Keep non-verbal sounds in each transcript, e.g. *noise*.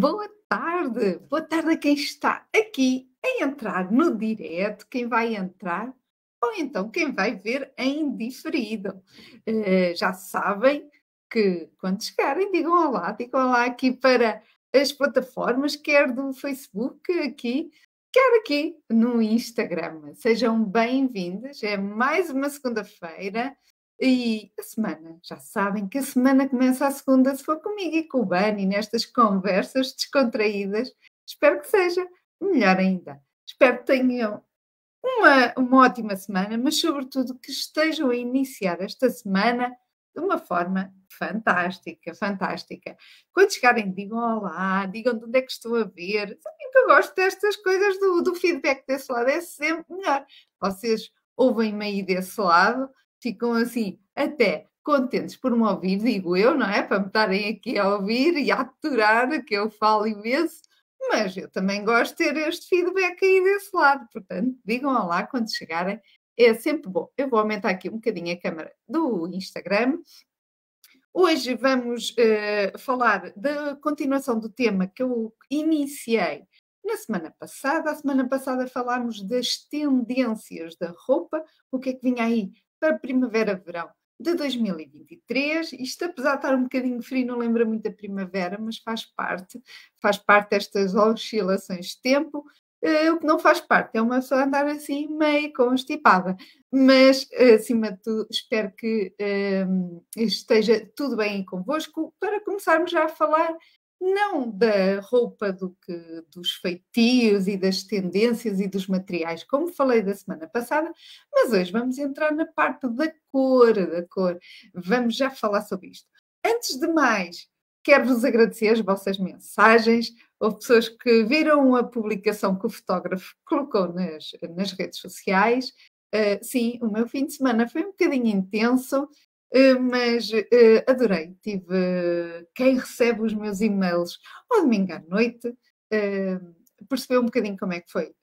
boa tarde! Boa tarde a quem está aqui a entrar no direto, quem vai entrar, ou então quem vai ver em diferido. Uh, já sabem que quando chegarem, digam olá, digam olá aqui para as plataformas, quer do Facebook aqui, quer aqui no Instagram. Sejam bem-vindos. É mais uma segunda-feira e a semana, já sabem que a semana começa a segunda, se for comigo e com o Bani, nestas conversas descontraídas. Espero que seja melhor ainda. Espero que tenham uma, uma ótima semana, mas sobretudo que estejam a iniciar esta semana de uma forma fantástica, fantástica. Quando chegarem, digam olá, digam de onde é que estou a ver. Sabem que eu gosto destas coisas do, do feedback desse lado, é sempre melhor. Vocês ouvem-me aí desse lado, ficam assim, até contentes por me ouvir, digo eu, não é? Para me estarem aqui a ouvir e a aturar que eu falo imenso, mas eu também gosto de ter este feedback aí desse lado, portanto, digam lá quando chegarem, é sempre bom. Eu vou aumentar aqui um bocadinho a câmera do Instagram. Hoje vamos uh, falar da continuação do tema que eu iniciei na semana passada. A semana passada falámos das tendências da roupa, o que é que vinha aí para primavera-verão de 2023. Isto, apesar de estar um bocadinho frio, não lembra muito da primavera, mas faz parte, faz parte destas oscilações de tempo. Uh, o que não faz parte é uma pessoa andar assim meio constipada. Mas, acima de tudo, espero que uh, esteja tudo bem convosco para começarmos já a falar não da roupa do que dos feitios e das tendências e dos materiais, como falei da semana passada, mas hoje vamos entrar na parte da cor, da cor. Vamos já falar sobre isto. Antes de mais, quero vos agradecer as vossas mensagens. Houve pessoas que viram a publicação que o fotógrafo colocou nas, nas redes sociais. Uh, sim, o meu fim de semana foi um bocadinho intenso mas uh, adorei. Tive quem recebe os meus e-mails ao domingo à noite, uh, percebeu um bocadinho como é que foi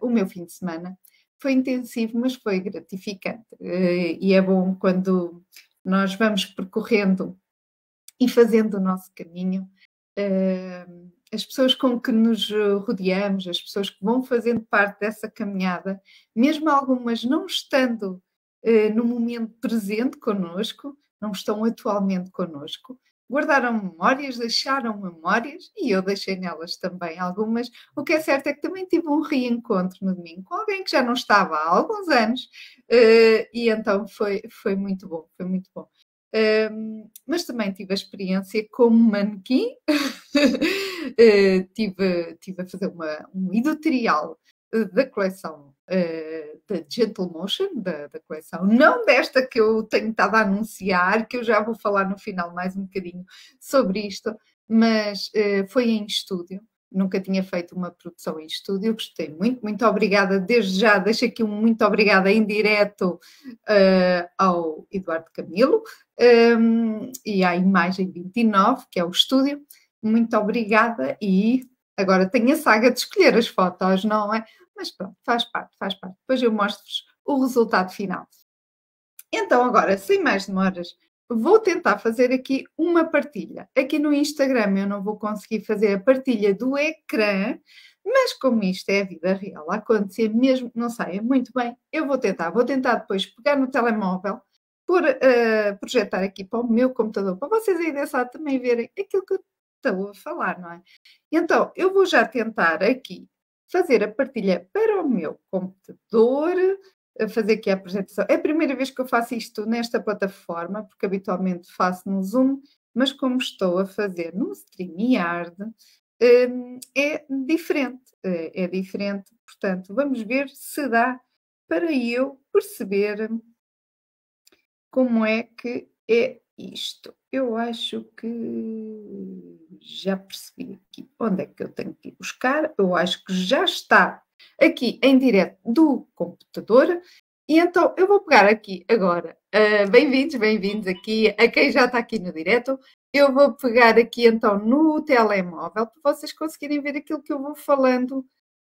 o meu fim de semana. Foi intensivo, mas foi gratificante. e é bom quando nós vamos percorrendo e fazendo o nosso caminho. as pessoas com que nos rodeamos, as pessoas que vão fazendo parte dessa caminhada, mesmo algumas não estando eh, no momento presente connosco, não estão atualmente connosco, guardaram memórias, deixaram memórias e eu deixei nelas também algumas. O que é certo é que também tive um reencontro no domingo com alguém que já não estava há alguns anos uh, e então foi, foi muito bom, foi muito bom. Mas também tive a experiência como manequim, uh, *laughs* tive, tive a fazer uma, um editorial da coleção uh, da Gentle Motion, da, da, coleção, não desta que eu tenho estado a anunciar, que eu já vou falar no final mais um bocadinho sobre isto, mas uh, foi em estúdio. Nunca tinha feito uma produção em estúdio, gostei muito, muito obrigada. Desde já, deixo aqui um muito obrigada em direto uh, ao Eduardo Camilo um, e à Imagem 29, que é o estúdio. Muito obrigada e agora tenho a saga de escolher as fotos, não é? Mas pronto, faz parte, faz parte. Depois eu mostro-vos o resultado final. Então, agora, sem mais demoras, vou tentar fazer aqui uma partilha. Aqui no Instagram eu não vou conseguir fazer a partilha do ecrã, mas como isto é a vida real, acontecer mesmo não saia muito bem, eu vou tentar. Vou tentar depois pegar no telemóvel, por uh, projetar aqui para o meu computador, para vocês aí desse lado também verem aquilo que eu estou a falar, não é? Então, eu vou já tentar aqui fazer a partilha para o meu computador, fazer aqui a apresentação. É a primeira vez que eu faço isto nesta plataforma, porque habitualmente faço no Zoom, mas como estou a fazer no StreamYard, hum, é diferente. É, é diferente, portanto, vamos ver se dá para eu perceber como é que é isto. Eu acho que já percebi aqui onde é que eu tenho que ir buscar. Eu acho que já está aqui em direto do computador. E então eu vou pegar aqui agora. Uh, bem-vindos, bem-vindos aqui a quem já está aqui no direto. Eu vou pegar aqui então no telemóvel para vocês conseguirem ver aquilo que eu vou falando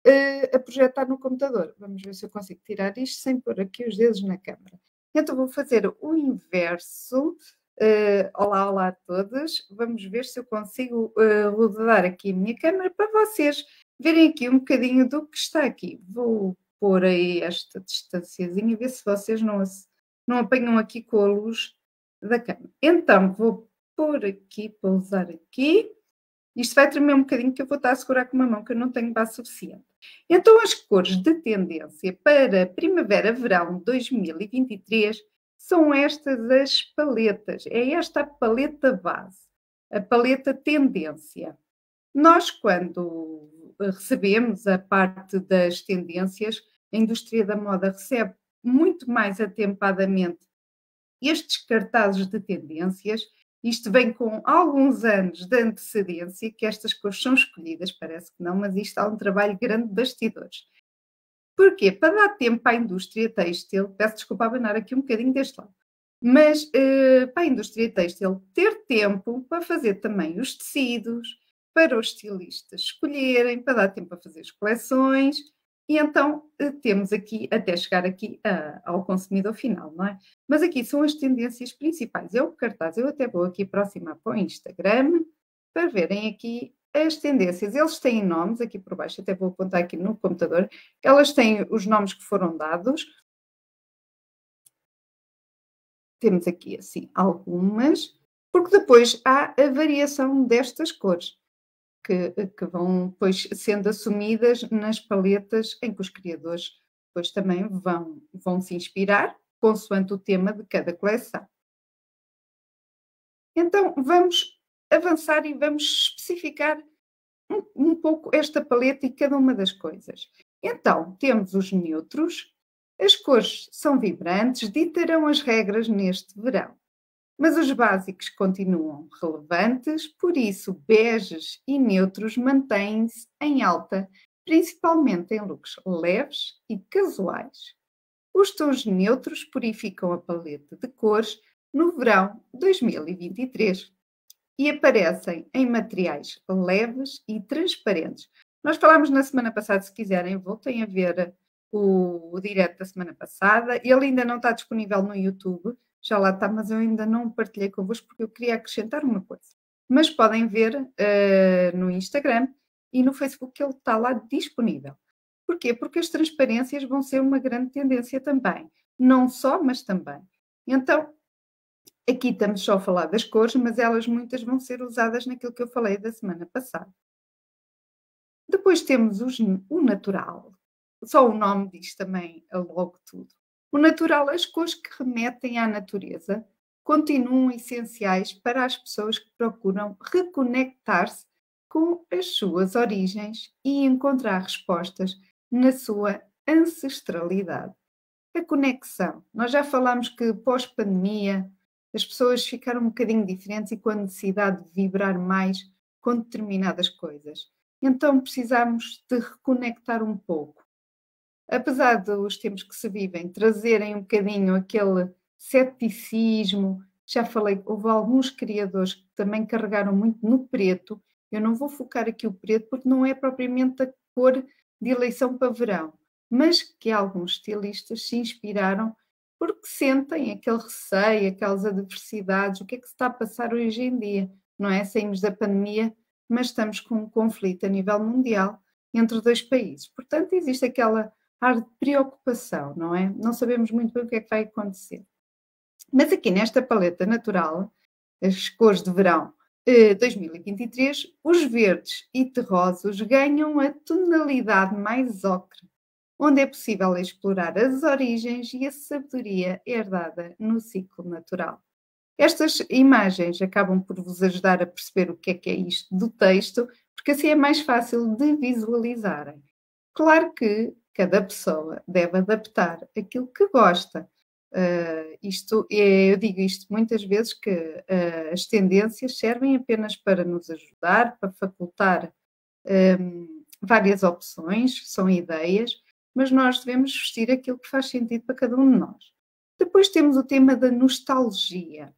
uh, a projetar no computador. Vamos ver se eu consigo tirar isto sem pôr aqui os dedos na câmera. Então vou fazer o inverso Uh, olá, olá a todos. Vamos ver se eu consigo uh, rodar aqui a minha câmera para vocês verem aqui um bocadinho do que está aqui. Vou pôr aí esta distânciazinha, ver se vocês não, não apanham aqui com a luz da câmera. Então, vou pôr aqui, pousar aqui. Isto vai tremer um bocadinho que eu vou estar a segurar com uma mão, que eu não tenho base suficiente. Então, as cores de tendência para primavera-verão 2023 são estas as paletas. É esta a paleta base, a paleta tendência. Nós, quando recebemos a parte das tendências, a indústria da moda recebe muito mais atempadamente estes cartazes de tendências. Isto vem com alguns anos de antecedência que estas cores são escolhidas, parece que não, mas isto há um trabalho grande de bastidores. Porquê? Para dar tempo à indústria têxtil, peço desculpa abanar aqui um bocadinho deste lado, mas uh, para a indústria têxtil ter tempo para fazer também os tecidos, para os estilistas escolherem, para dar tempo a fazer as coleções, e então eh, temos aqui, até chegar aqui ao consumidor final, não é? Mas aqui são as tendências principais. É o cartaz, eu até vou aqui aproximar para o Instagram, para verem aqui as tendências. Eles têm nomes aqui por baixo, até vou apontar aqui no computador. Elas têm os nomes que foram dados. Temos aqui, assim, algumas, porque depois há a variação destas cores que, que vão depois sendo assumidas nas paletas em que os criadores depois também vão, vão se inspirar consoante o tema de cada coleção. Então, vamos avançar e vamos especificar um, um, pouco esta paleta e cada uma das coisas. Então, temos os neutros, as cores são vibrantes, ditarão as regras neste verão mas os básicos continuam relevantes, por isso beges e neutros mantêm-se em alta, principalmente em looks leves e casuais. Os tons neutros purificam a paleta de cores no verão 2023 e aparecem em materiais leves e transparentes. Nós falámos na semana passada, se quiserem, voltem a ver o, o direto da semana passada. Ele ainda não está disponível no YouTube, já lá está, mas eu ainda não partilhei convosco porque eu queria acrescentar uma coisa. Mas podem ver uh, no Instagram e no Facebook ele está lá disponível. Porquê? Porque as transparências vão ser uma grande tendência também. Não só, mas também. Então, aqui estamos só a falar das cores, mas elas muitas vão ser usadas naquilo que eu falei da semana passada. Depois temos os, o natural. Só o nome diz também logo tudo. O natural, as cores que remetem à natureza, continuam essenciais para as pessoas que procuram reconectar-se com as suas origens e encontrar respostas na sua ancestralidade. A conexão. Nós já falamos que pós-pandemia as pessoas ficaram um bocadinho diferentes e com a necessidade de vibrar mais com determinadas coisas. Então precisamos de reconectar um pouco apesar dos tempos que se vivem trazerem um bocadinho aquele ceticismo, já falei, houve alguns criadores que também carregaram muito no preto. Eu não vou focar aqui o preto porque não é propriamente a cor de eleição para verão, mas que alguns estilistas se inspiraram porque sentem aquele receio, aquelas adversidades, o que é que se está a passar hoje em dia, não é? Saímos da pandemia, mas estamos com um conflito a nível mundial entre dois países. Portanto, existe aquela ar de preocupação, não é? Não sabemos muito bem o que é que vai acontecer. Mas aqui nesta paleta natural, as cores de verão eh, 2023, os verdes e terrosos ganham a tonalidade mais ocre, onde é possível explorar as origens e a sabedoria herdada no ciclo natural. Estas imagens acabam por vos ajudar a perceber o que é que é isto do texto, porque assim é mais fácil de visualizarem. Claro que cada pessoa deve adaptar aquilo que gosta. Uh, isto é, eu digo isto muitas vezes que uh, as tendências servem apenas para nos ajudar, para facultar um, ehm, várias opções, são ideias, mas nós devemos vestir aquilo que faz sentido para cada um de nós. Depois temos o tema da nostalgia.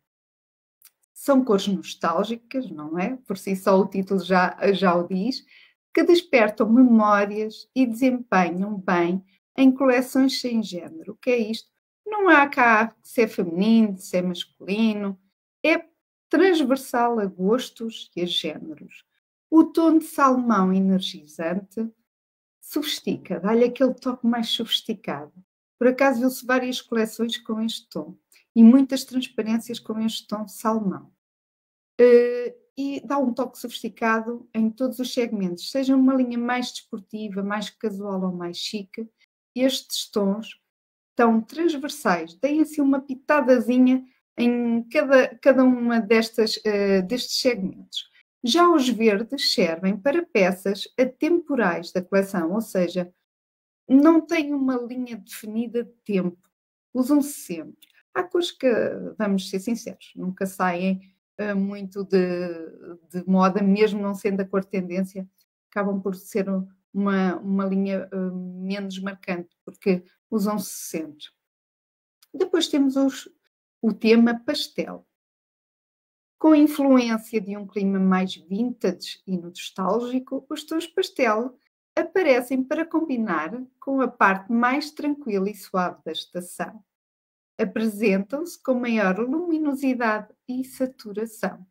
São cores nostálgicas, não é? Por si só o título já, já o diz, que despertam memórias e desempenham bem em coleções sem género. O que é isto? Não há cá se é feminino, se é masculino, é transversal a gostos e a géneros. O tom de salmão energizante sofistica, dá-lhe aquele toque mais sofisticado. Por acaso viu-se várias coleções com este tom e muitas transparências com este tom salmão. Uh, e dá um toque sofisticado em todos os segmentos, seja uma linha mais desportiva, mais casual ou mais chique, estes tons estão transversais, deem assim uma pitadazinha em cada, cada uma destas, uh, destes segmentos. Já os verdes servem para peças atemporais da coleção, ou seja, não têm uma linha definida de tempo, usam-se sempre. Há cores que, vamos ser sinceros, nunca saem uh, muito de, de, moda, mesmo não sendo a cor tendência, acabam por ser uma, uma linha uh, menos marcante, porque usam-se sempre. Depois temos os, o tema pastel. Com a influência de um clima mais vintage e nostálgico, os tons pastel aparecem para combinar com a parte mais tranquila e suave da estação apresentam-se com maior luminosidade e saturação.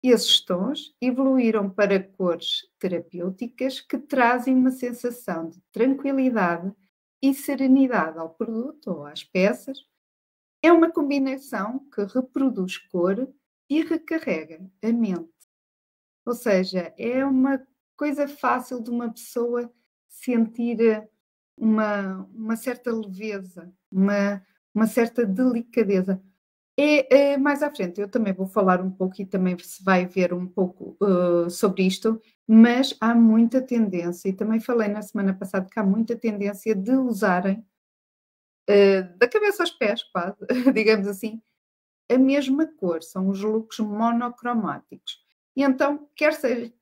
Esses tons evoluíram para cores terapêuticas que trazem uma sensação de tranquilidade e serenidade ao produto ou às peças. É uma combinação que reproduz cor e recarrega a mente. Ou seja, é uma coisa fácil de uma pessoa sentir uma, uma certa leveza, uma, uma certa delicadeza. É, é, mais à frente, eu também vou falar um pouco e também se vai ver um pouco uh, sobre isto, mas há muita tendência, e também falei na semana passada que há muita tendência de usarem uh, da cabeça aos pés, quase, *laughs* digamos assim, a mesma cor, são os looks monocromáticos. E então, quer seja,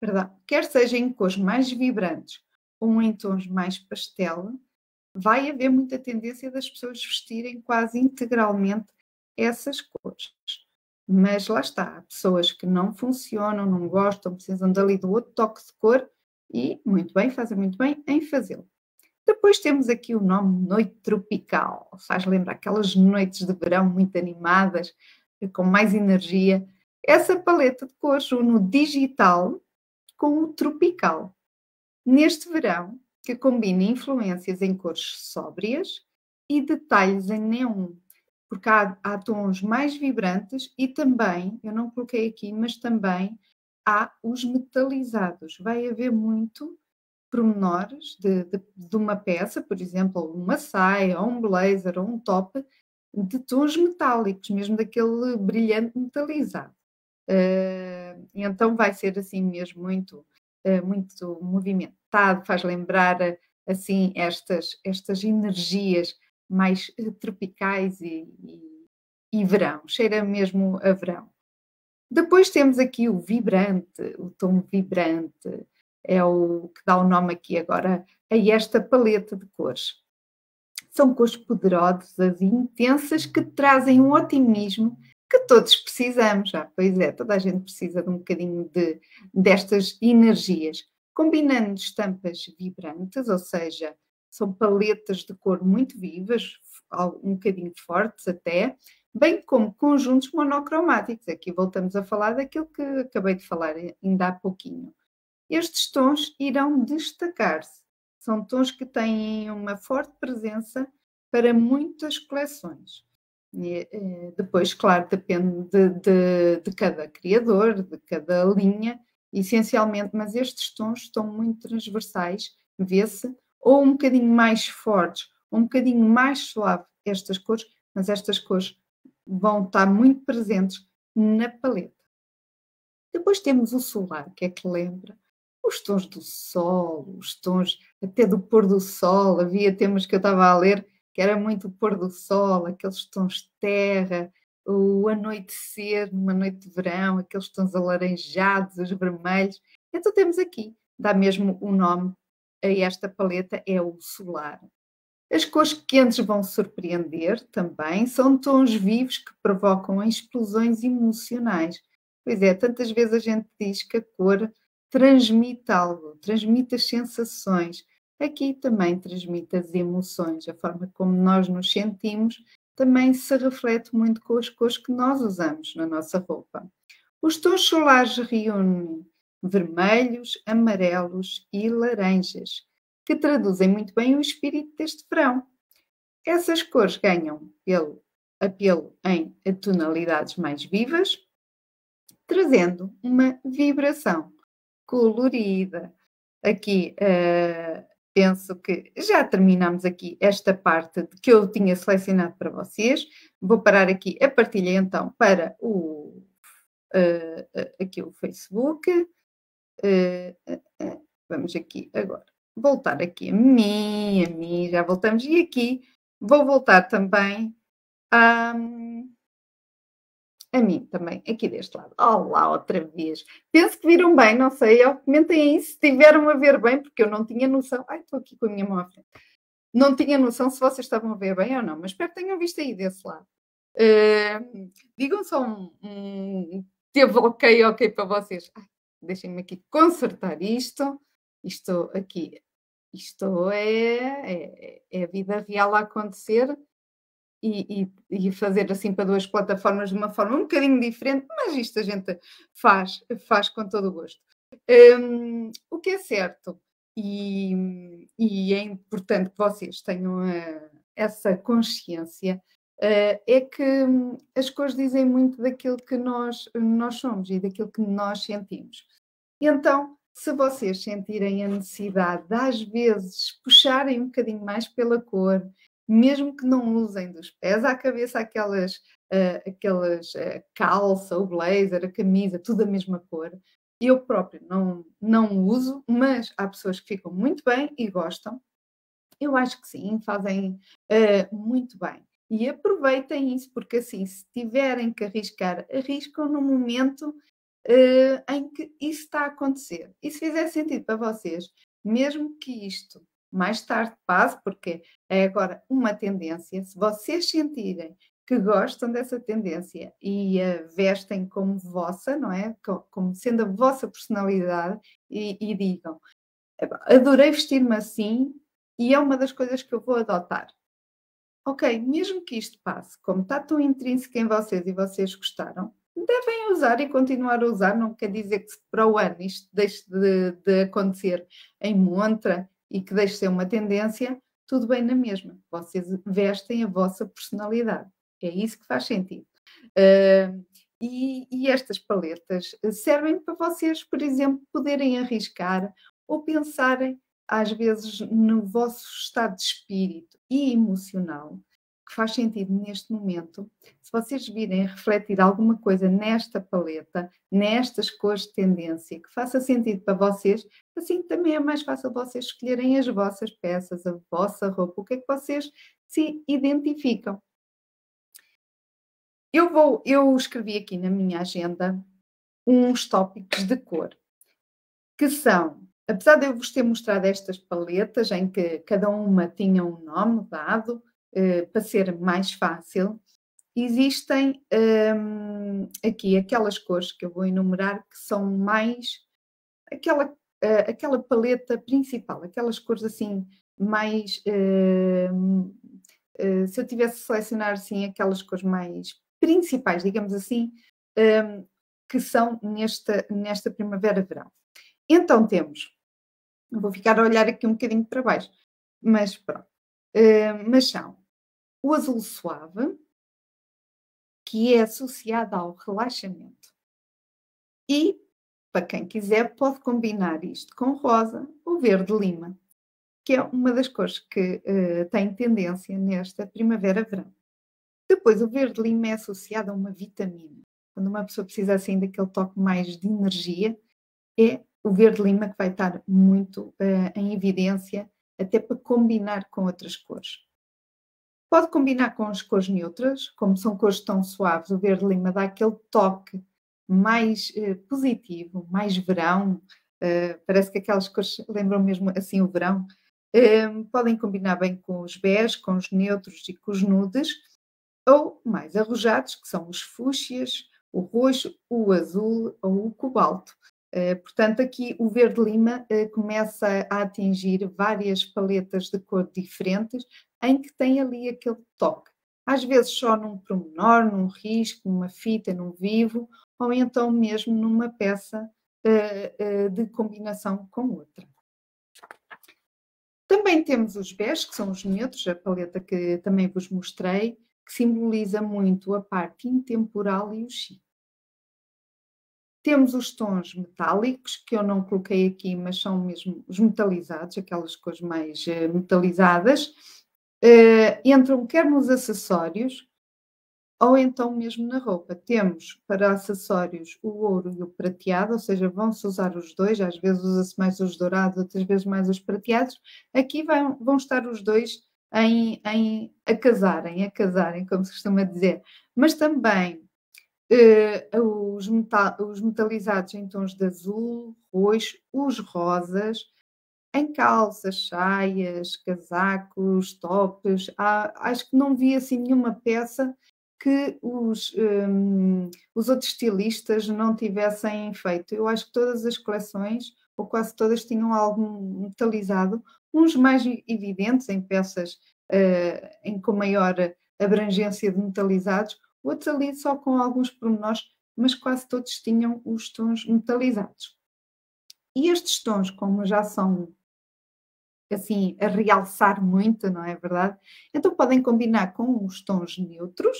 perdão, quer seja em cores mais vibrantes ou em tons mais pastel, vai haver muita tendência das pessoas vestirem quase integralmente essas cores. Mas lá está, há pessoas que não funcionam, não gostam, precisam dali do outro toque de cor e muito bem, fazem muito bem em fazê-lo. Depois temos aqui o nome Noite Tropical, faz lembrar aquelas noites de verão muito animadas, com mais energia. Essa paleta de cores une o digital com o tropical. Neste verão, que combina influências em cores sóbrias e detalhes em neon, porque há, há, tons mais vibrantes e também, eu não coloquei aqui, mas também há os metalizados. Vai haver muito pormenores de, de, de uma peça, por exemplo, uma saia, ou um blazer, ou um top, de tons metálicos, mesmo daquele brilhante metalizado. Uh, então vai ser assim mesmo muito eh, muito movimentado, faz lembrar assim estas, estas energias mais eh, tropicais e, e, e verão, cheira mesmo a verão. Depois temos aqui o vibrante, o tom vibrante, é o que dá o nome aqui agora a esta paleta de cores. São cores poderosas e intensas que trazem um otimismo que todos precisamos. Já, pois é, toda a gente precisa de um bocadinho de, destas energias. Combinando estampas vibrantes, ou seja, são paletas de cor muito vivas, um bocadinho fortes até, bem como conjuntos monocromáticos. Aqui voltamos a falar daquilo que acabei de falar ainda há pouquinho. Estes tons irão destacar-se. São tons que têm uma forte presença para muitas coleções. E, eh, depois, claro, depende de, de, de, cada criador, de cada linha, essencialmente, mas estes tons estão muito transversais, vê-se, ou um bocadinho mais fortes, ou um bocadinho mais suave estas cores, mas estas cores vão estar muito presentes na paleta. Depois temos o solar, que é que lembra os tons do sol, os tons até do pôr do sol. Havia temas que eu estava a ler que era muito o pôr do sol, aqueles tons de terra, o anoitecer numa noite de verão, aqueles tons alaranjados, os vermelhos. Então temos aqui, dá mesmo o um nome a esta paleta, é o solar. As cores quentes vão surpreender também, são tons vivos que provocam explosões emocionais. Pois é, tantas vezes a gente diz que a cor transmite algo, transmite as sensações, aqui também transmite as emoções, a forma como nós nos sentimos também se reflete muito com as cores que nós usamos na nossa roupa. Os tons solares reúnem vermelhos, amarelos e laranjas, que traduzem muito bem o espírito deste verão. Essas cores ganham pelo apelo em tonalidades mais vivas, trazendo uma vibração colorida. Aqui uh, penso que já terminamos aqui esta parte que eu tinha selecionado para vocês. Vou parar aqui a partilha então para o, uh, aqui o Facebook. Uh, vamos aqui agora voltar aqui a mim, a mim, já voltamos. E aqui vou voltar também a, a mim também, aqui deste lado. Olá, outra vez. Penso que viram bem, não sei, comentem aí se estiveram a ver bem, porque eu não tinha noção. Ai, estou aqui com a minha mão à frente. Não tinha noção se vocês estavam a ver bem ou não, mas espero que tenham visto aí desse lado. Uh, digam só um, um, teve ok, ok para vocês. Deixem-me aqui consertar isto. Isto aqui, isto é, é, é a vida real a acontecer e, e, e, fazer assim para duas plataformas de uma forma um bocadinho diferente, mas isto a gente faz, faz com todo o gosto. Um, o que é certo, e, e, é importante que vocês tenham uh, essa consciência, uh, é que um, as cores dizem muito daquilo que nós, nós somos e daquilo que nós sentimos. Então, se vocês sentirem a necessidade de, às vezes, puxarem um bocadinho mais pela cor mesmo que não usem dos pés à cabeça aquelas, uh, aquelas uh, calça, o blazer, a camisa, tudo a mesma cor. Eu próprio não, não uso, mas há pessoas que ficam muito bem e gostam. Eu acho que sim, fazem uh, muito bem. E aproveitem isso, porque assim, se tiverem que arriscar, arriscam no momento em que isso está a acontecer. E se fizer sentido para vocês, mesmo que isto mais tarde passe, porque é agora uma tendência. Se vocês sentirem que gostam dessa tendência e a vestem como vossa, não é? Como sendo a vossa personalidade e, e digam: adorei vestir-me assim e é uma das coisas que eu vou adotar. Ok, mesmo que isto passe, como está tão intrínseco em vocês e vocês gostaram, devem usar e continuar a usar. Não quer dizer que para o ano isto deixe de, de acontecer em montra e que deixe ser uma tendência, tudo bem na mesma. Vocês vestem a vossa personalidade. É isso que faz sentido. Uh, e, e, estas paletas servem para vocês, por exemplo, poderem arriscar ou pensarem, às vezes, no vosso estado de espírito e emocional faz sentido neste momento, se vocês virem refletir alguma coisa nesta paleta, nestas cores de tendência, que faça sentido para vocês, assim também é mais fácil vocês escolherem as vossas peças, a vossa roupa, o que é que vocês se identificam. Eu vou, eu escrevi aqui na minha agenda uns tópicos de cor, que são, apesar de eu vos ter mostrado estas paletas em que cada uma tinha um nome dado, eh, para ser mais fácil, existem um, aqui aquelas cores que eu vou enumerar que são mais aquela, uh, aquela paleta principal, aquelas cores assim mais. Uh, se eu tivesse de selecionar assim aquelas cores mais principais, digamos assim, um, que são nesta, nesta primavera-verão. Então temos, vou ficar a olhar aqui um bocadinho para baixo, mas pronto. Uh, mas são o azul suave, que é associado ao relaxamento. E, para quem quiser, pode combinar isto com rosa ou verde lima, que é uma das cores que uh, tem tendência nesta primavera-verão. Depois, o verde lima é associado a uma vitamina. Quando uma pessoa precisa assim daquele toque mais de energia, é o verde lima que vai estar muito uh, em evidência, até para combinar com outras cores. Pode combinar com as cores neutras, como são cores tão suaves, o verde lima dá aquele toque mais eh, positivo, mais verão, uh, parece que aquelas cores lembram mesmo assim o verão. Uh, podem combinar bem com os bege, com os neutros e com os nudes, ou mais arrojados, que são os fúcsias, o roxo, o azul ou o cobalto. Uh, portanto, aqui o verde-lima uh, começa a atingir várias paletas de cor diferentes, em que tem ali aquele toque às vezes só num promenor, num risco, numa fita, num vivo, ou então mesmo numa peça uh, uh, de combinação com outra. Também temos os bés, que são os neutros, a paleta que também vos mostrei, que simboliza muito a parte intemporal e o chique. Temos os tons metálicos, que eu não coloquei aqui, mas são mesmo os metalizados, aquelas cores mais uh, metalizadas. Uh, entram quer nos acessórios, ou então mesmo na roupa. Temos para acessórios o ouro e o prateado, ou seja, vão-se usar os dois, às vezes usa-se mais os dourados, outras vezes mais os prateados. Aqui vão, vão estar os dois em, em, a casarem, a casarem, como se costuma dizer. Mas também uh, os, metal, os metalizados em tons de azul, roxo, os rosas, em calças, saias, casacos, tops. Há, acho que não vi assim nenhuma peça que os, um, os outros estilistas não tivessem feito. Eu acho que todas as coleções, ou quase todas, tinham algo metalizado, uns mais evidentes em peças uh, em, com maior abrangência de metalizados, outros ali só com alguns pormenores, mas quase todos tinham os tons metalizados. E estes tons, como já são assim a realçar muito, não é verdade? Então podem combinar com os tons neutros,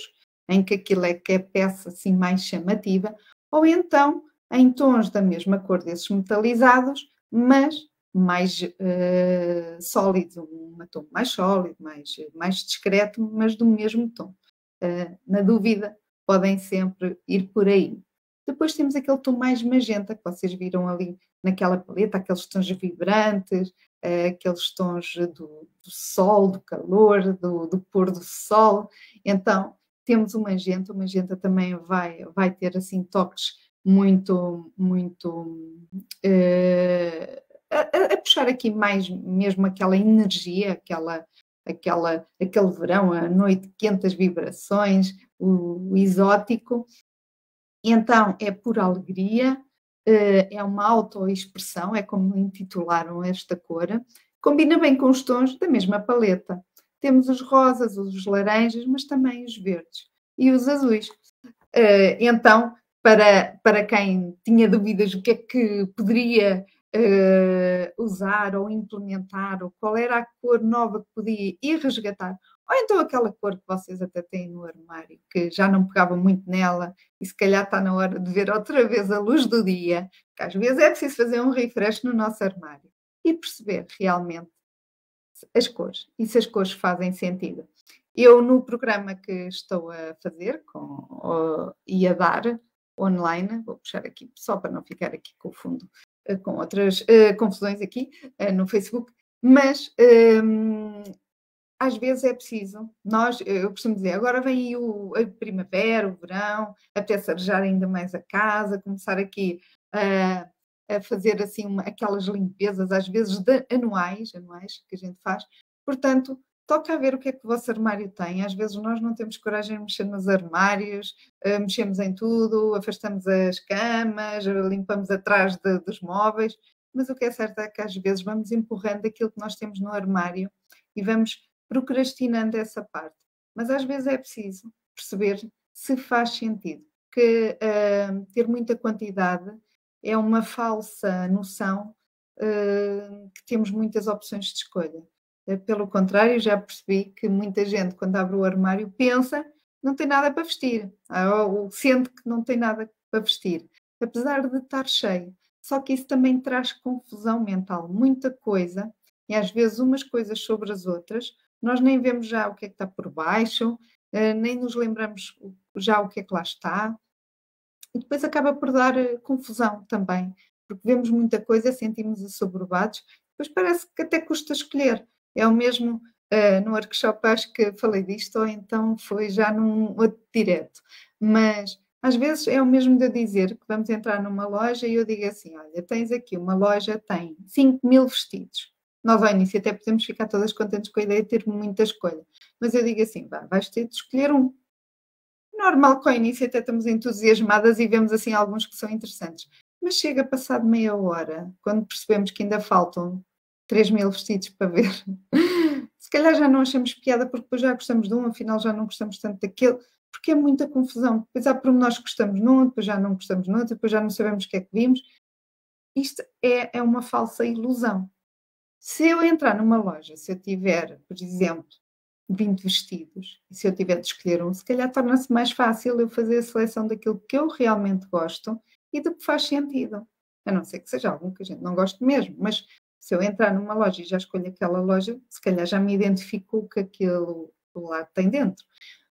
em que aquilo é que é peça assim mais chamativa, ou então em tons da mesma cor desses metalizados, mas mais uh, sólido, um tom mais sólido, mais, mais discreto, mas do mesmo tom. Uh, na dúvida, podem sempre ir por aí. Depois temos aquele tom mais magenta que vocês viram ali naquela paleta, aqueles tons vibrantes, uh, aqueles tons do, do, sol, do calor, do, do pôr do sol. Então, temos o magenta, o magenta também vai, vai ter assim toques muito, muito uh, a, a, puxar aqui mais mesmo aquela energia, aquela, aquela, aquele verão, a noite quente, as vibrações, o, o exótico. Então é por alegria, é uma autoexpressão, é como intitularam esta cor, combina bem com os tons da mesma paleta. Temos os rosas, os laranjas, mas também os verdes e os azuis. Uh, então, para, para quem tinha dúvidas o que é que poderia uh, usar ou implementar, ou qual era a cor nova que podia ir resgatar, ou então aquela cor que vocês até têm no armário, que já não pegava muito nela e se calhar está na hora de ver outra vez a luz do dia, que às vezes é preciso fazer um refresh no nosso armário e perceber realmente as cores e se as cores fazem sentido. Eu, no programa que estou a fazer com, e a dar online, vou puxar aqui só para não ficar aqui com o fundo, eh, com outras uh, confusões aqui uh, no Facebook, mas um, às vezes é preciso. Nós, eu costumo dizer, agora vem aí o, a primavera, o verão, até se arejar ainda mais a casa, começar aqui a, a fazer assim uma, aquelas limpezas, às vezes de, anuais, anuais que a gente faz. Portanto, toca a ver o que é que o vosso armário tem. Às vezes nós não temos coragem de mexer nos armários, uh, mexemos em tudo, afastamos as camas, limpamos atrás de, dos móveis, mas o que é certo é que às vezes vamos empurrando aquilo que nós temos no armário e vamos procrastinando essa parte. Mas às vezes é preciso perceber se faz sentido, que uh, ter muita quantidade é uma falsa noção uh, que temos muitas opções de escolha. Eh, pelo contrário, já percebi que muita gente, quando abre o armário, pensa não tem nada para vestir, ah, ou sente que não tem nada para vestir, apesar de estar cheio. Só que isso também traz confusão mental, muita coisa, e às vezes umas coisas sobre as outras, nós nem vemos já o que é que está por baixo, eh, nem nos lembramos já o que é que lá está, e depois acaba por dar eh, confusão também, porque vemos muita coisa, sentimos assoberbados, depois parece que até custa escolher. É o mesmo uh, no workshop, acho que falei disto, ou então foi já num outro direto. Mas às vezes é o mesmo de eu dizer que vamos entrar numa loja e eu digo assim: olha, tens aqui uma loja, tem 5 mil vestidos. Nós ao início até podemos ficar todas contentes com a ideia de ter muita escolha. Mas eu digo assim: vá, vais ter de escolher um. Normal que ao início até estamos entusiasmadas e vemos assim alguns que são interessantes. Mas chega passado meia hora, quando percebemos que ainda faltam 3 mil vestidos para ver. *laughs* calhar já não achamos piada porque depois já gostamos de um, afinal já não gostamos tanto daquele, porque é muita confusão. Depois há pormenores que gostamos num, depois já não gostamos no outro, depois já não sabemos o que é que vimos. Isto é, é uma falsa ilusão. Se eu entrar numa loja, se eu tiver, por exemplo, 20 vestidos, e se eu tiver de escolher um, se calhar torna-se mais fácil eu fazer a seleção daquilo que eu realmente gosto e do que faz sentido. A não ser que seja algo que a gente não goste mesmo, mas se eu entrar numa loja e já escolho aquela loja, se calhar já me identifico que aquilo lá tem dentro.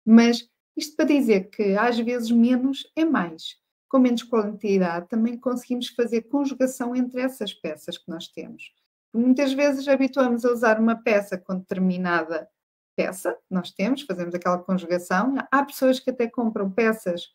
Mas isto para dizer que às vezes menos é mais. Com menos quantidade também conseguimos fazer conjugação entre essas peças que nós temos. Muitas vezes habituamos a usar uma peça com determinada peça nós temos, fazemos aquela conjugação. Há pessoas que até compram peças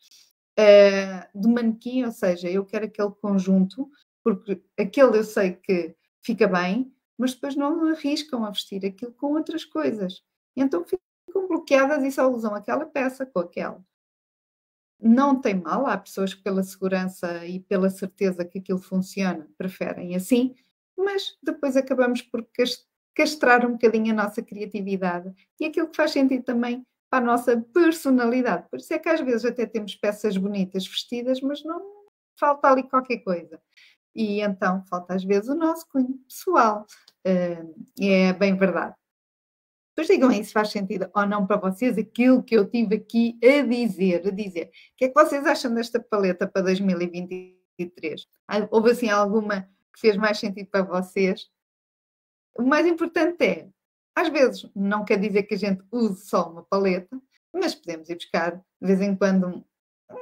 uh, de manequim, ou seja, eu quero aquele conjunto, porque aquele eu sei que fica bem, mas depois não arriscam a vestir aquilo com outras coisas. Então ficam bloqueadas e só usam aquela peça com aquela. Não tem mal, há pessoas que pela segurança e pela certeza que aquilo funciona preferem assim, mas depois acabamos por castrar um bocadinho a nossa criatividade e aquilo que faz sentido também para a nossa personalidade. Por isso é que às vezes até temos peças bonitas vestidas, mas não falta ali qualquer coisa. E então falta às vezes o nosso cunho pessoal. Uh, é bem verdade. Depois digam aí se faz sentido ou não para vocês aquilo que eu tive aqui a dizer, a dizer. O que é que vocês acham desta paleta para 2023? Houve assim alguma que fez mais sentido para vocês? O mais importante é, às vezes, não quer dizer que a gente use só uma paleta, mas podemos ir buscar de vez em quando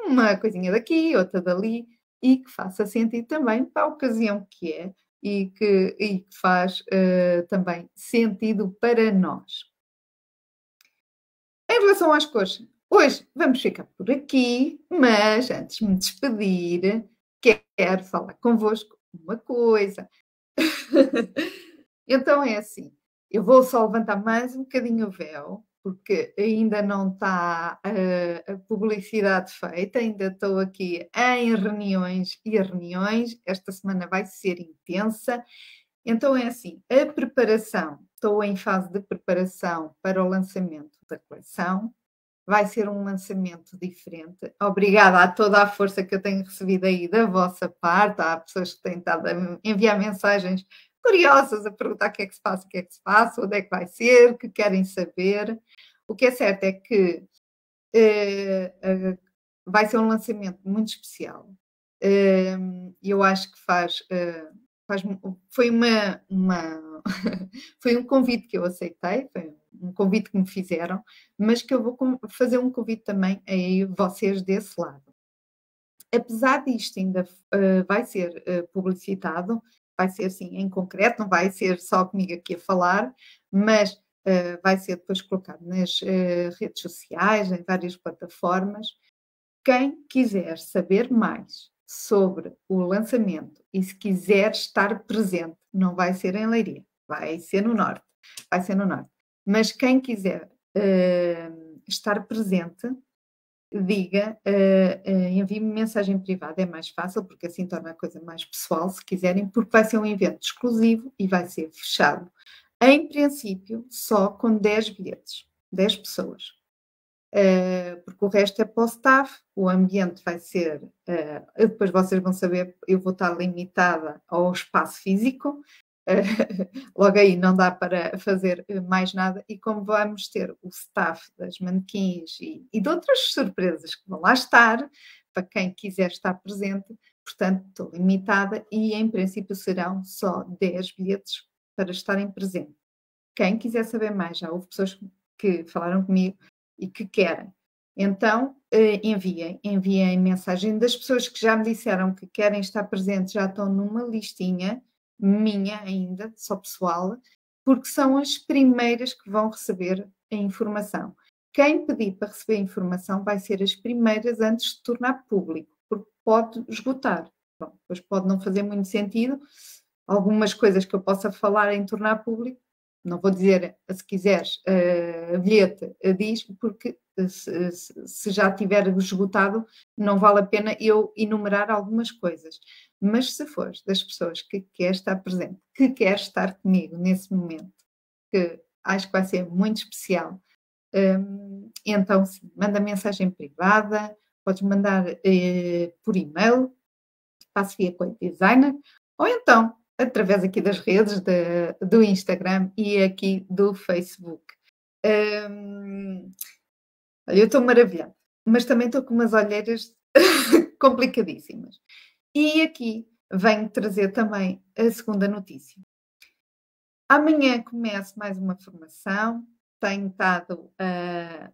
uma coisinha daqui, outra dali, e que faça sentido também para a ocasião que é e que, e que faz uh, também sentido para nós. Em relação às cores, hoje vamos ficar por aqui, mas antes de me despedir, quero falar convosco uma coisa. *laughs* Então é assim, eu vou só levantar mais um bocadinho o véu, porque ainda não está a, eh, a publicidade feita, ainda estou aqui em reuniões e reuniões. Esta semana vai ser intensa. Então é assim, a preparação, estou em fase de preparação para o lançamento da coleção. Vai ser um lançamento diferente. Obrigada a toda a força que eu tenho recebido aí da vossa parte. Há pessoas que têm estado a enviar mensagens curiosas a perguntar o que é que se passa, o que é que se passa, onde é que vai ser, que querem saber. O que é certo é que uh, vai ser um lançamento muito especial. Uh, eu acho que faz, faz foi uma, uma *laughs* foi um convite que eu aceitei, foi um convite que me fizeram, mas que eu vou fazer um convite também a vocês desse lado. Apesar disto ainda vai ser publicitado, vai ser assim em concreto, não vai ser só comigo aqui a falar, mas uh, vai ser depois colocado nas uh, redes sociais, em várias plataformas. Quem quiser saber mais sobre o lançamento e se quiser estar presente, não vai ser em Leiria, vai ser no Norte, vai ser no Norte. Mas quem quiser uh, estar presente, diga, uh, uh, envie-me mensagem privada, é mais fácil, porque assim torna a coisa mais pessoal, se quiserem, porque vai ser um evento exclusivo e vai ser fechado, em princípio, só com 10 bilhetes, 10 pessoas. Uh, porque o resto é para o staff, o ambiente vai ser, depois vocês vão saber, eu vou estar limitada ao espaço físico, *laughs* logo aí não dá para fazer eh, mais nada. E como vamos ter o staff das manequins e, e de outras surpresas que vão lá estar, para quem quiser estar presente, portanto, estou limitada e em princípio serão só 10 bilhetes para estarem presentes. Quem quiser saber mais, já houve pessoas que falaram comigo e que querem. Então, eh, enviem, enviem mensagem das pessoas que já me disseram que querem estar presentes, já estão numa listinha minha ainda, só pessoal, porque são as primeiras que vão receber a informação. Quem pedir para receber a informação vai ser as primeiras antes de tornar público, porque pode esgotar. Bom, depois pode não fazer muito sentido. Algumas coisas que eu possa falar em tornar público, não vou dizer, se quiseres, uh, bilhete, uh, diz, porque se, se, já tiver esgotado, não vale a pena eu enumerar algumas coisas. Mas se fores das pessoas que quer estar presente, que quer estar comigo nesse momento, que acho que vai ser muito especial. Um, então, sim, manda mensagem privada, podes mandar uh, por e-mail, passo via Coit Designer, ou então através aqui das redes de, do Instagram e aqui do Facebook. Um, eu estou maravilhada, mas também estou com umas olheiras *laughs* complicadíssimas. E aqui venho trazer também a segunda notícia. Amanhã começo mais uma formação, tenho estado a,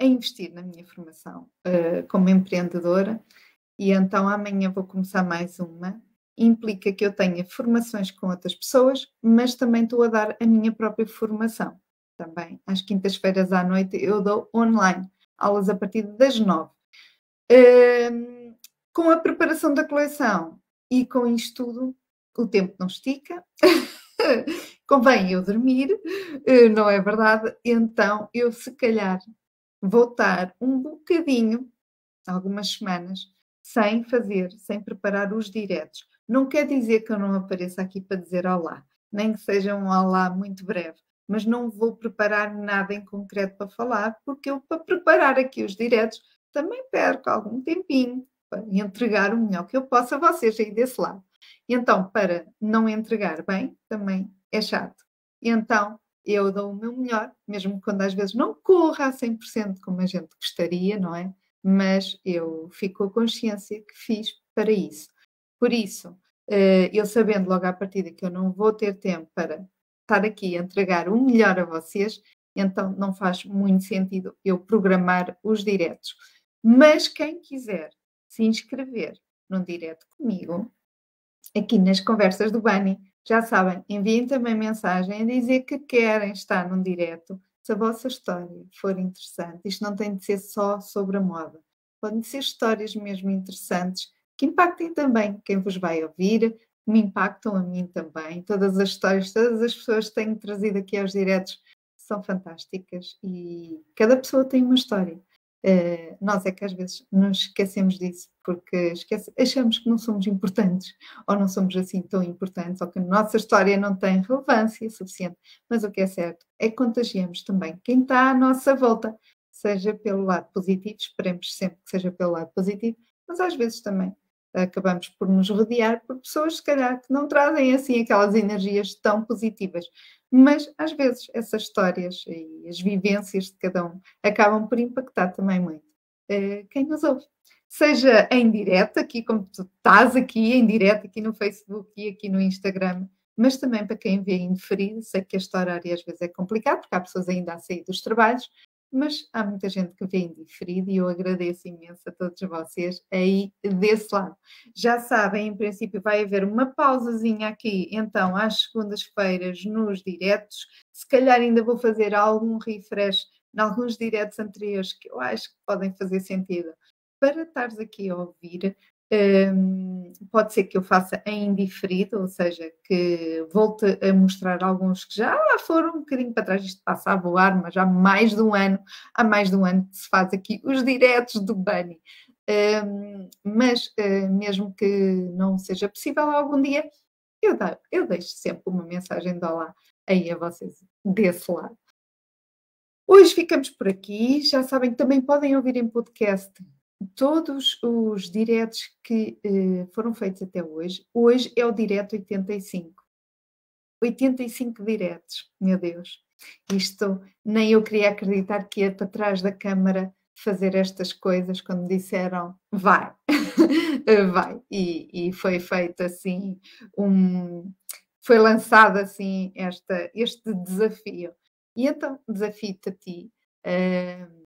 a investir na minha formação uh, como empreendedora e então amanhã vou começar mais uma. Implica que eu tenha formações com outras pessoas, mas também estou a dar a minha própria formação. Também às quintas-feiras à noite eu dou online, aulas a partir das nove. Uh, com a preparação da coleção e com isto tudo, o tempo não estica. *laughs* convém eu dormir, eh, não é verdade? Então eu, se calhar, vou estar um bocadinho, algumas semanas, sem fazer, sem preparar os diretos. Não quer dizer que eu não apareça aqui para dizer olá, nem que seja um olá muito breve, mas não vou preparar nada em concreto para falar, porque eu, para preparar aqui os diretos, também perco algum tempinho para entregar o melhor que eu possa a vocês aí desse lado. Então, para não entregar bem, também é chato. Então, eu dou o meu melhor, mesmo quando às vezes não corra a 100% como a gente gostaria, não é? Mas eu fico com a consciência que fiz para isso. Por isso, eh, eu sabendo logo à partida que eu não vou ter tempo para estar aqui a entregar o melhor a vocês, então não faz muito sentido eu programar os diretos. Mas quem quiser se inscrever num direto comigo, aqui nas conversas do Bani, já sabem, enviem também mensagem a dizer que querem estar num direto. Se a vossa história for interessante, isto não tem de ser só sobre a moda. Podem ser histórias mesmo interessantes que impactem também quem vos vai ouvir, me impactam a mim também. Todas as histórias, todas as pessoas que tenho trazido aqui aos diretos são fantásticas e cada pessoa tem uma história. Uh, nós é que às vezes nos esquecemos disso, porque esquece, achamos que não somos importantes, ou não somos assim tão importantes, ou que a nossa história não tem relevância suficiente. Mas o que é certo é que contagiamos também quem está à nossa volta, seja pelo lado positivo, esperemos sempre que seja pelo lado positivo, mas às vezes também acabamos por nos rodear por pessoas, se calhar, que não trazem assim aquelas energias tão positivas. Mas às vezes essas histórias e as vivências de cada um acabam por impactar também muito uh, quem nos ouve. Seja em direto, aqui como tu estás aqui, em direto aqui no Facebook e aqui no Instagram, mas também para quem vê indeferido, sei que este horário às vezes é complicado, porque há pessoas ainda a sair dos trabalhos, mas há muita gente que vê indiferido e eu agradeço imenso a todos vocês aí desse lado. Já sabem, em princípio vai haver uma pausazinha aqui, então às segundas-feiras nos diretos, se calhar ainda vou fazer algum refresh em alguns diretos anteriores que eu acho que podem fazer sentido para estares aqui a ouvir um, pode ser que eu faça em diferido, ou seja, que volte a mostrar alguns que já foram um bocadinho para trás, isto passa a voar, mas há mais de um ano, há mais de um ano que se faz aqui os diretos do Bunny. Um, mas uh, mesmo que não seja possível algum dia, eu, dá, eu deixo sempre uma mensagem de olá aí a vocês desse lado. Hoje ficamos por aqui. Já sabem que também podem ouvir em podcast todos os diretos que eh, foram feitos até hoje, hoje é o direto 85. 85 diretos, meu Deus. Isto nem eu queria acreditar que ia para trás da câmara fazer estas coisas quando disseram vai, *laughs* vai. E, e, foi feito assim um. Foi lançado assim esta, este desafio. E então desafio-te a ti uh,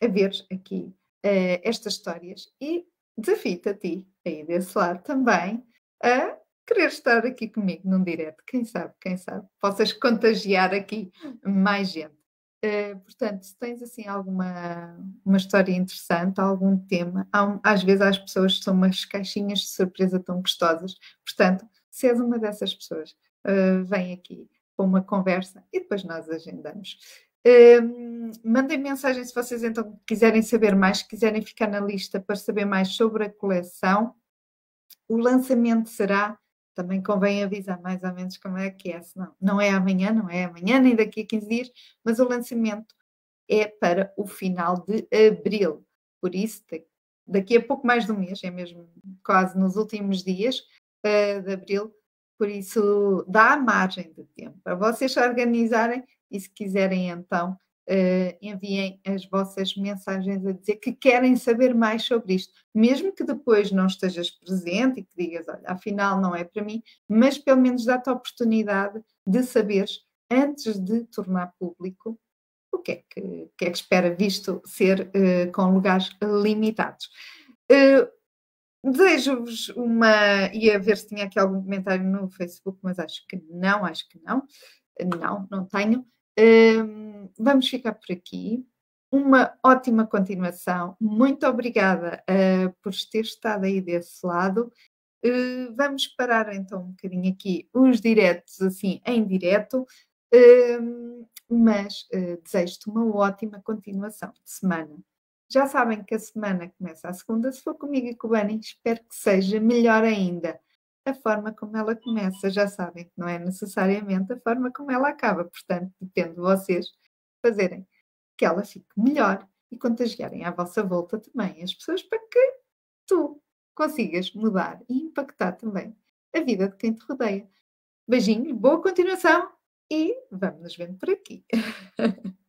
a ver aqui uh, estas histórias e desafio-te a ti, aí desse lado também, a querer estar aqui comigo num direto. Quem sabe, quem sabe, possas contagiar aqui mais gente. Uh, portanto, se tens assim alguma uma história interessante, algum tema, um, às vezes as pessoas são umas caixinhas de surpresa tão gostosas. Portanto, se és uma dessas pessoas, uh, vem aqui para uma conversa e depois nós agendamos. Mandem mensagem se vocês então quiserem saber mais, quiserem ficar na lista para saber mais sobre a coleção. O lançamento será também convém avisar mais ou menos como é que é, senão não é amanhã, não é amanhã, nem daqui a 15 dias, mas o lançamento é para o final de abril. Por isso, daqui a pouco mais de um mês, é mesmo quase nos últimos dias uh, de abril, por isso dá margem de tempo para vocês se organizarem e se quiserem então uh, enviem as vossas mensagens a dizer que querem saber mais sobre isto, mesmo que depois não estejas presente e que digas, olha, afinal não é para mim, mas pelo menos dá-te a oportunidade de saberes antes de tornar público o que é que, que, é que espera, visto ser uh, com lugares limitados. Uh, Desejo-vos uma. ia ver se tinha aqui algum comentário no Facebook, mas acho que não, acho que não. Não, não tenho. Vamos ficar por aqui. Uma ótima continuação. Muito obrigada uh, por ter estado aí desse lado. Uh, vamos parar então um bocadinho aqui os diretos, assim, em direto, mas desejo-te uma ótima continuação de semana. Já sabem que a semana começa a segunda. Se for comigo e com o Bani, espero que seja melhor ainda a forma como ela começa. Já sabem que não é necessariamente a forma como ela acaba, portanto, depende de vocês fazerem que ela fique melhor e contagiarem à vossa volta também as pessoas para que tu consigas mudar e impactar também a vida de quem te rodeia. Beijinho, boa continuação e vamos nos vendo por aqui. *laughs*